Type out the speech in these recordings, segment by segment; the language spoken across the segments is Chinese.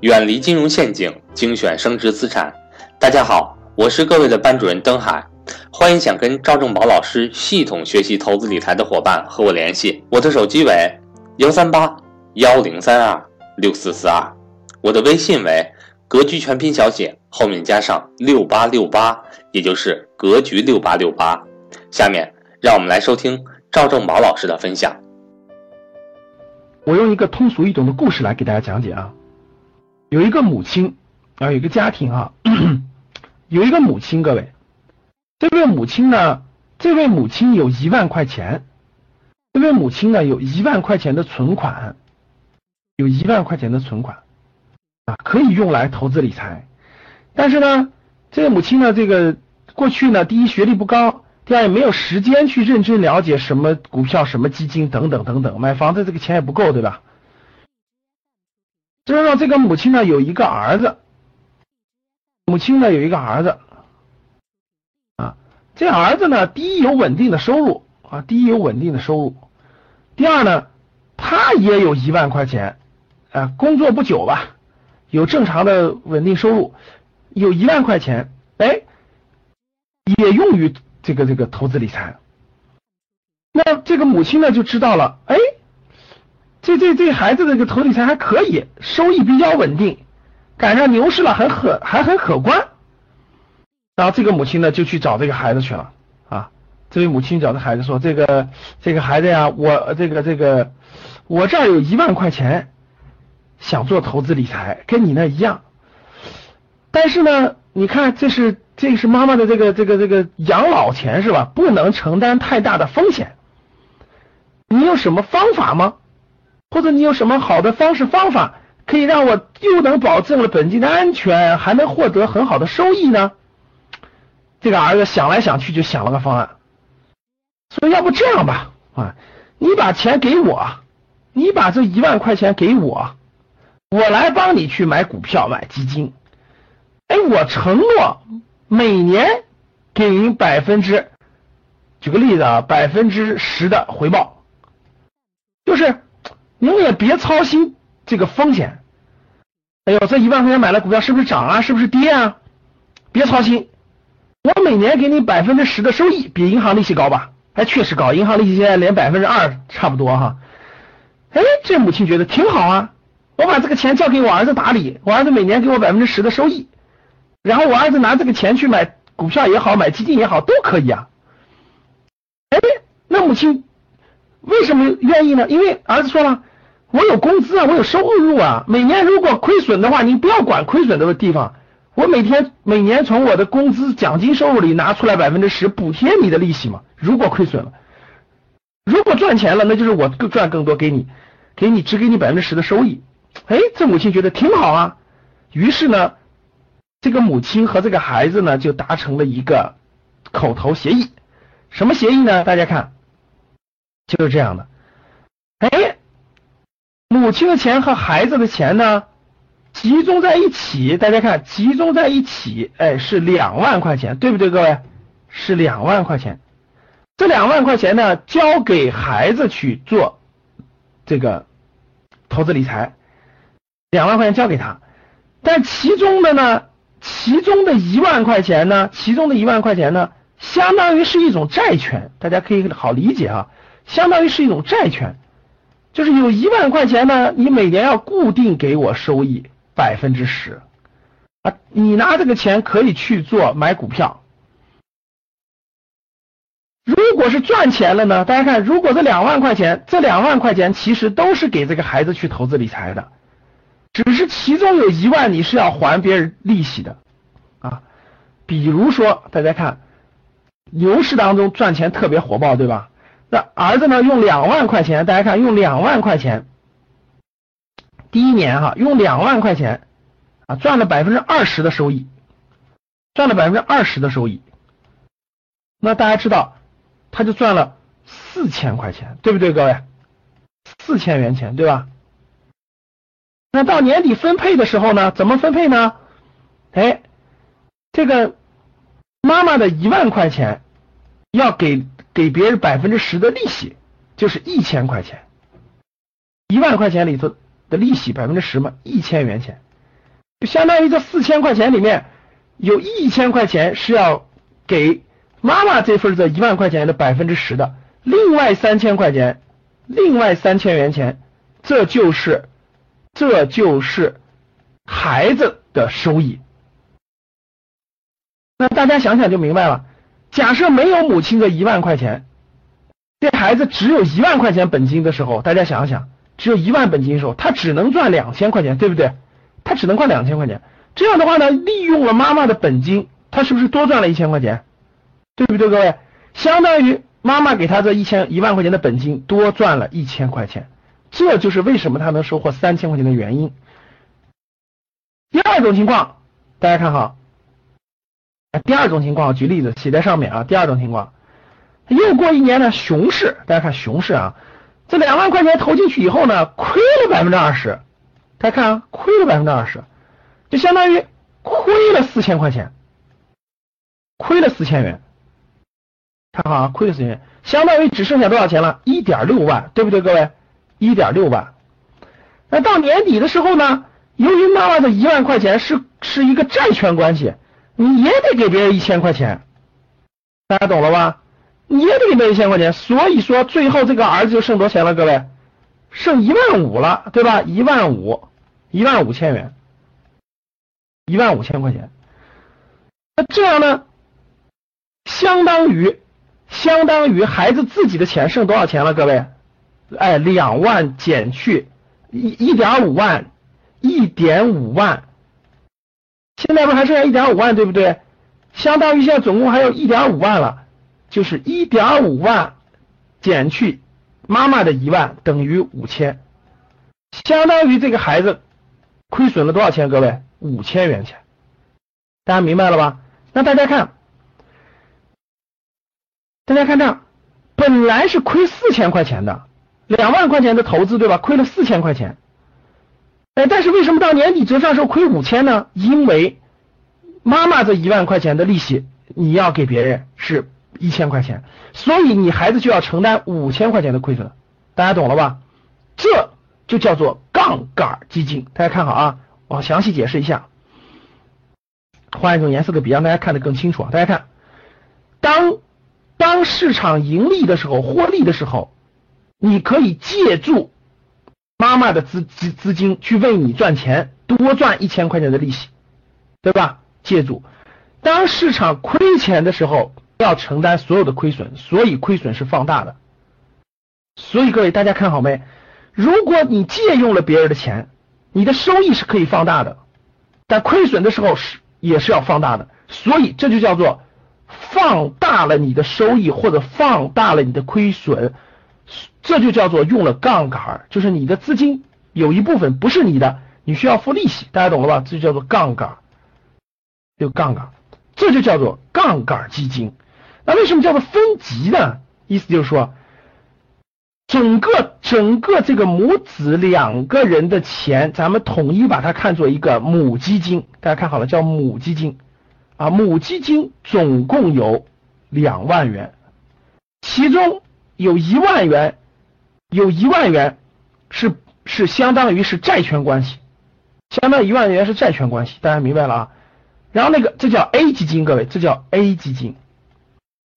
远离金融陷阱，精选升值资产。大家好，我是各位的班主任登海，欢迎想跟赵正宝老师系统学习投资理财的伙伴和我联系，我的手机为幺三八幺零三二六四四二，我的微信为格局全拼小写后面加上六八六八，也就是格局六八六八。下面让我们来收听赵正宝老师的分享。我用一个通俗易懂的故事来给大家讲解啊。有一个母亲啊，有一个家庭啊，有一个母亲，各位，这位母亲呢，这位母亲有一万块钱，这位母亲呢有一万块钱的存款，有一万块钱的存款啊，可以用来投资理财。但是呢，这位母亲呢，这个过去呢，第一学历不高。第二也没有时间去认真了解什么股票、什么基金等等等等，买房子这个钱也不够，对吧？就是说，这个母亲呢有一个儿子，母亲呢有一个儿子。啊，这儿子呢，第一有稳定的收入。啊，第一有稳定的收入，第二呢，他也有一万块钱。啊，工作不久吧，有正常的稳定收入，有一万块钱，哎，也用于。这个这个投资理财，那这个母亲呢就知道了，哎，这这这孩子这个投理财还可以，收益比较稳定，赶上牛市了，很可还很可观。然后这个母亲呢就去找这个孩子去了啊，这位母亲找这孩子说，这个这个孩子呀，我这个这个我这儿有一万块钱，想做投资理财，跟你那一样，但是呢，你看这是。这是妈妈的这个这个这个养老钱是吧？不能承担太大的风险。你有什么方法吗？或者你有什么好的方式方法，可以让我又能保证了本金的安全，还能获得很好的收益呢？这个儿子想来想去就想了个方案，说要不这样吧啊，你把钱给我，你把这一万块钱给我，我来帮你去买股票买基金。哎，我承诺。每年给您百分之，举个例子啊，百分之十的回报，就是您也别操心这个风险。哎呦，这一万块钱买了股票是不是涨啊？是不是跌啊？别操心，我每年给你百分之十的收益，比银行利息高吧？哎，确实高，银行利息现在连百分之二差不多哈。哎，这母亲觉得挺好啊，我把这个钱交给我儿子打理，我儿子每年给我百分之十的收益。然后我儿子拿这个钱去买股票也好，买基金也好，都可以啊。哎，那母亲为什么愿意呢？因为儿子说了，我有工资啊，我有收入啊。每年如果亏损的话，你不要管亏损的地方，我每天每年从我的工资奖金收入里拿出来百分之十补贴你的利息嘛。如果亏损了，如果赚钱了，那就是我更赚更多给你，给你只给你百分之十的收益。哎，这母亲觉得挺好啊。于是呢。这个母亲和这个孩子呢，就达成了一个口头协议。什么协议呢？大家看，就是这样的。母亲的钱和孩子的钱呢，集中在一起。大家看，集中在一起，哎，是两万块钱，对不对，各位？是两万块钱。这两万块钱呢，交给孩子去做这个投资理财，两万块钱交给他。但其中的呢？其中的一万块钱呢？其中的一万块钱呢，相当于是一种债权，大家可以好理解啊，相当于是一种债权，就是有一万块钱呢，你每年要固定给我收益百分之十啊，你拿这个钱可以去做买股票。如果是赚钱了呢？大家看，如果这两万块钱，这两万块钱其实都是给这个孩子去投资理财的。只是其中有一万你是要还别人利息的啊，比如说大家看牛市当中赚钱特别火爆，对吧？那儿子呢用两万块钱，大家看用两万块钱，第一年哈用两万块钱啊赚了百分之二十的收益，赚了百分之二十的收益，那大家知道他就赚了四千块钱，对不对，各位？四千元钱，对吧？那到年底分配的时候呢？怎么分配呢？哎，这个妈妈的一万块钱要给给别人百分之十的利息，就是一千块钱。一万块钱里头的利息百分之十嘛，一千元钱。就相当于这四千块钱里面有一千块钱是要给妈妈这份这一万块钱的百分之十的，另外三千块钱，另外三千元钱，这就是这就是孩子的收益。那大家想想就明白了。假设没有母亲的一万块钱，这孩子只有一万块钱本金的时候，大家想想，只有一万本金的时候，他只能赚两千块钱，对不对？他只能赚两千块钱。这样的话呢，利用了妈妈的本金，他是不是多赚了一千块钱？对不对，各位？相当于妈妈给他这一千一万块钱的本金多赚了一千块钱，这就是为什么他能收获三千块钱的原因。第二种情况，大家看好。第二种情况，举例子写在上面啊。第二种情况，又过一年呢，熊市，大家看熊市啊，这两万块钱投进去以后呢，亏了百分之二十，大家看啊，亏了百分之二十，就相当于亏了四千块钱，亏了四千元，看好啊，亏了四千元，相当于只剩下多少钱了？一点六万，对不对，各位？一点六万。那到年底的时候呢，由于妈妈的一万块钱是是一个债权关系。你也得给别人一千块钱，大家懂了吧？你也得给别人一千块钱，所以说最后这个儿子就剩多少钱了？各位，剩一万五了，对吧？一万五，一万五千元，一万五千块钱。那这样呢，相当于相当于孩子自己的钱剩多少钱了？各位，哎，两万减去一一点五万，一点五万。现在不还剩下一点五万，对不对？相当于现在总共还有一点五万了，就是一点五万减去妈妈的一万等于五千，相当于这个孩子亏损了多少钱？各位，五千元钱，大家明白了吧？那大家看，大家看这，本来是亏四千块钱的，两万块钱的投资，对吧？亏了四千块钱。哎，但是为什么到年底折算时候亏五千呢？因为妈妈这一万块钱的利息你要给别人是一千块钱，所以你孩子就要承担五千块钱的亏损，大家懂了吧？这就叫做杠杆基金。大家看好啊，我详细解释一下，换一种颜色的笔让大家看得更清楚啊。大家看，当当市场盈利的时候，获利的时候，你可以借助。妈妈的资资资金去为你赚钱，多赚一千块钱的利息，对吧？借助，当市场亏钱的时候，要承担所有的亏损，所以亏损是放大的。所以各位大家看好没？如果你借用了别人的钱，你的收益是可以放大的，但亏损的时候是也是要放大的。所以这就叫做放大了你的收益，或者放大了你的亏损。这就叫做用了杠杆，就是你的资金有一部分不是你的，你需要付利息，大家懂了吧？这就叫做杠杆，有杠杆，这就叫做杠杆基金。那为什么叫做分级呢？意思就是说，整个整个这个母子两个人的钱，咱们统一把它看作一个母基金，大家看好了，叫母基金啊，母基金总共有两万元，其中。有一万元，有一万元是是相当于是债权关系，相当于一万元是债权关系，大家明白了啊？然后那个这叫 A 基金，各位，这叫 A 基金。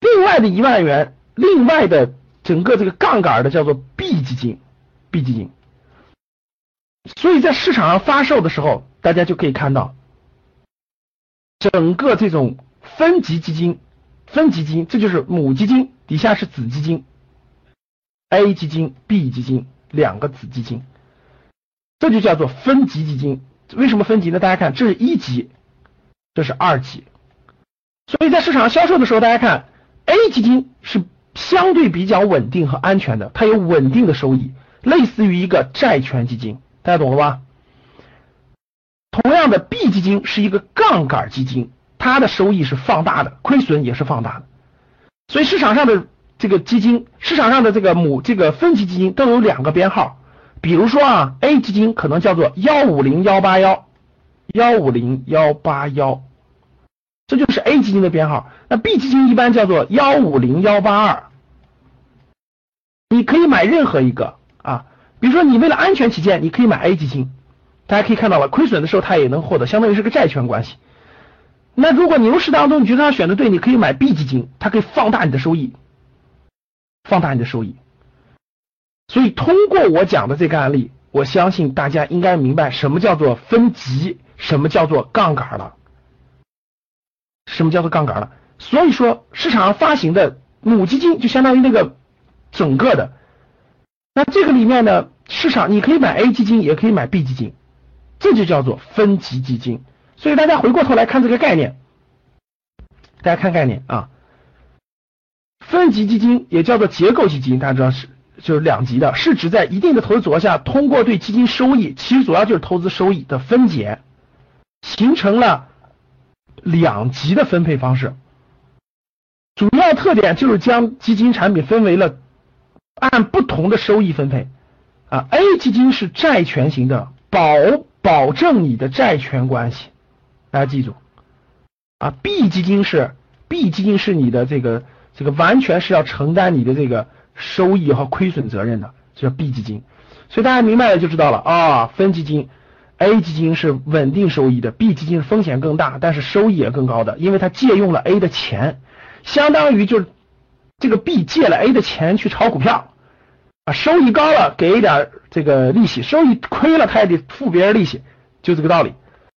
另外的一万元，另外的整个这个杠杆的叫做 B 基金，B 基金。所以在市场上发售的时候，大家就可以看到，整个这种分级基金，分级基金，这就是母基金，底下是子基金。A 基金、B 基金两个子基金，这就叫做分级基金。为什么分级呢？大家看，这是一级，这是二级。所以在市场销售的时候，大家看 A 基金是相对比较稳定和安全的，它有稳定的收益，类似于一个债权基金，大家懂了吧？同样的，B 基金是一个杠杆基金，它的收益是放大的，亏损也是放大的。所以市场上的。这个基金市场上的这个母这个分级基金都有两个编号，比如说啊，A 基金可能叫做幺五零幺八幺幺五零幺八幺，这就是 A 基金的编号。那 B 基金一般叫做幺五零幺八二，你可以买任何一个啊，比如说你为了安全起见，你可以买 A 基金，大家可以看到了，亏损的时候它也能获得，相当于是个债权关系。那如果牛市当中你觉得它选的对，你可以买 B 基金，它可以放大你的收益，放大你的收益。所以通过我讲的这个案例，我相信大家应该明白什么叫做分级，什么叫做杠杆了，什么叫做杠杆了。所以说市场上发行的母基金就相当于那个整个的，那这个里面呢，市场你可以买 A 基金，也可以买 B 基金，这就叫做分级基金。所以大家回过头来看这个概念，大家看概念啊，分级基金也叫做结构基金，大家知道是就是两级的，是指在一定的投资组合下，通过对基金收益，其实主要就是投资收益的分解，形成了两级的分配方式。主要特点就是将基金产品分为了按不同的收益分配啊，A 基金是债权型的，保保证你的债权关系。大家记住啊，B 基金是 B 基金是你的这个这个完全是要承担你的这个收益和亏损责任的，这叫 B 基金。所以大家明白了就知道了啊，分基金 A 基金是稳定收益的，B 基金风险更大，但是收益也更高的，因为它借用了 A 的钱，相当于就是这个 B 借了 A 的钱去炒股票啊，收益高了给一点这个利息，收益亏了他也得付别人利息，就这个道理。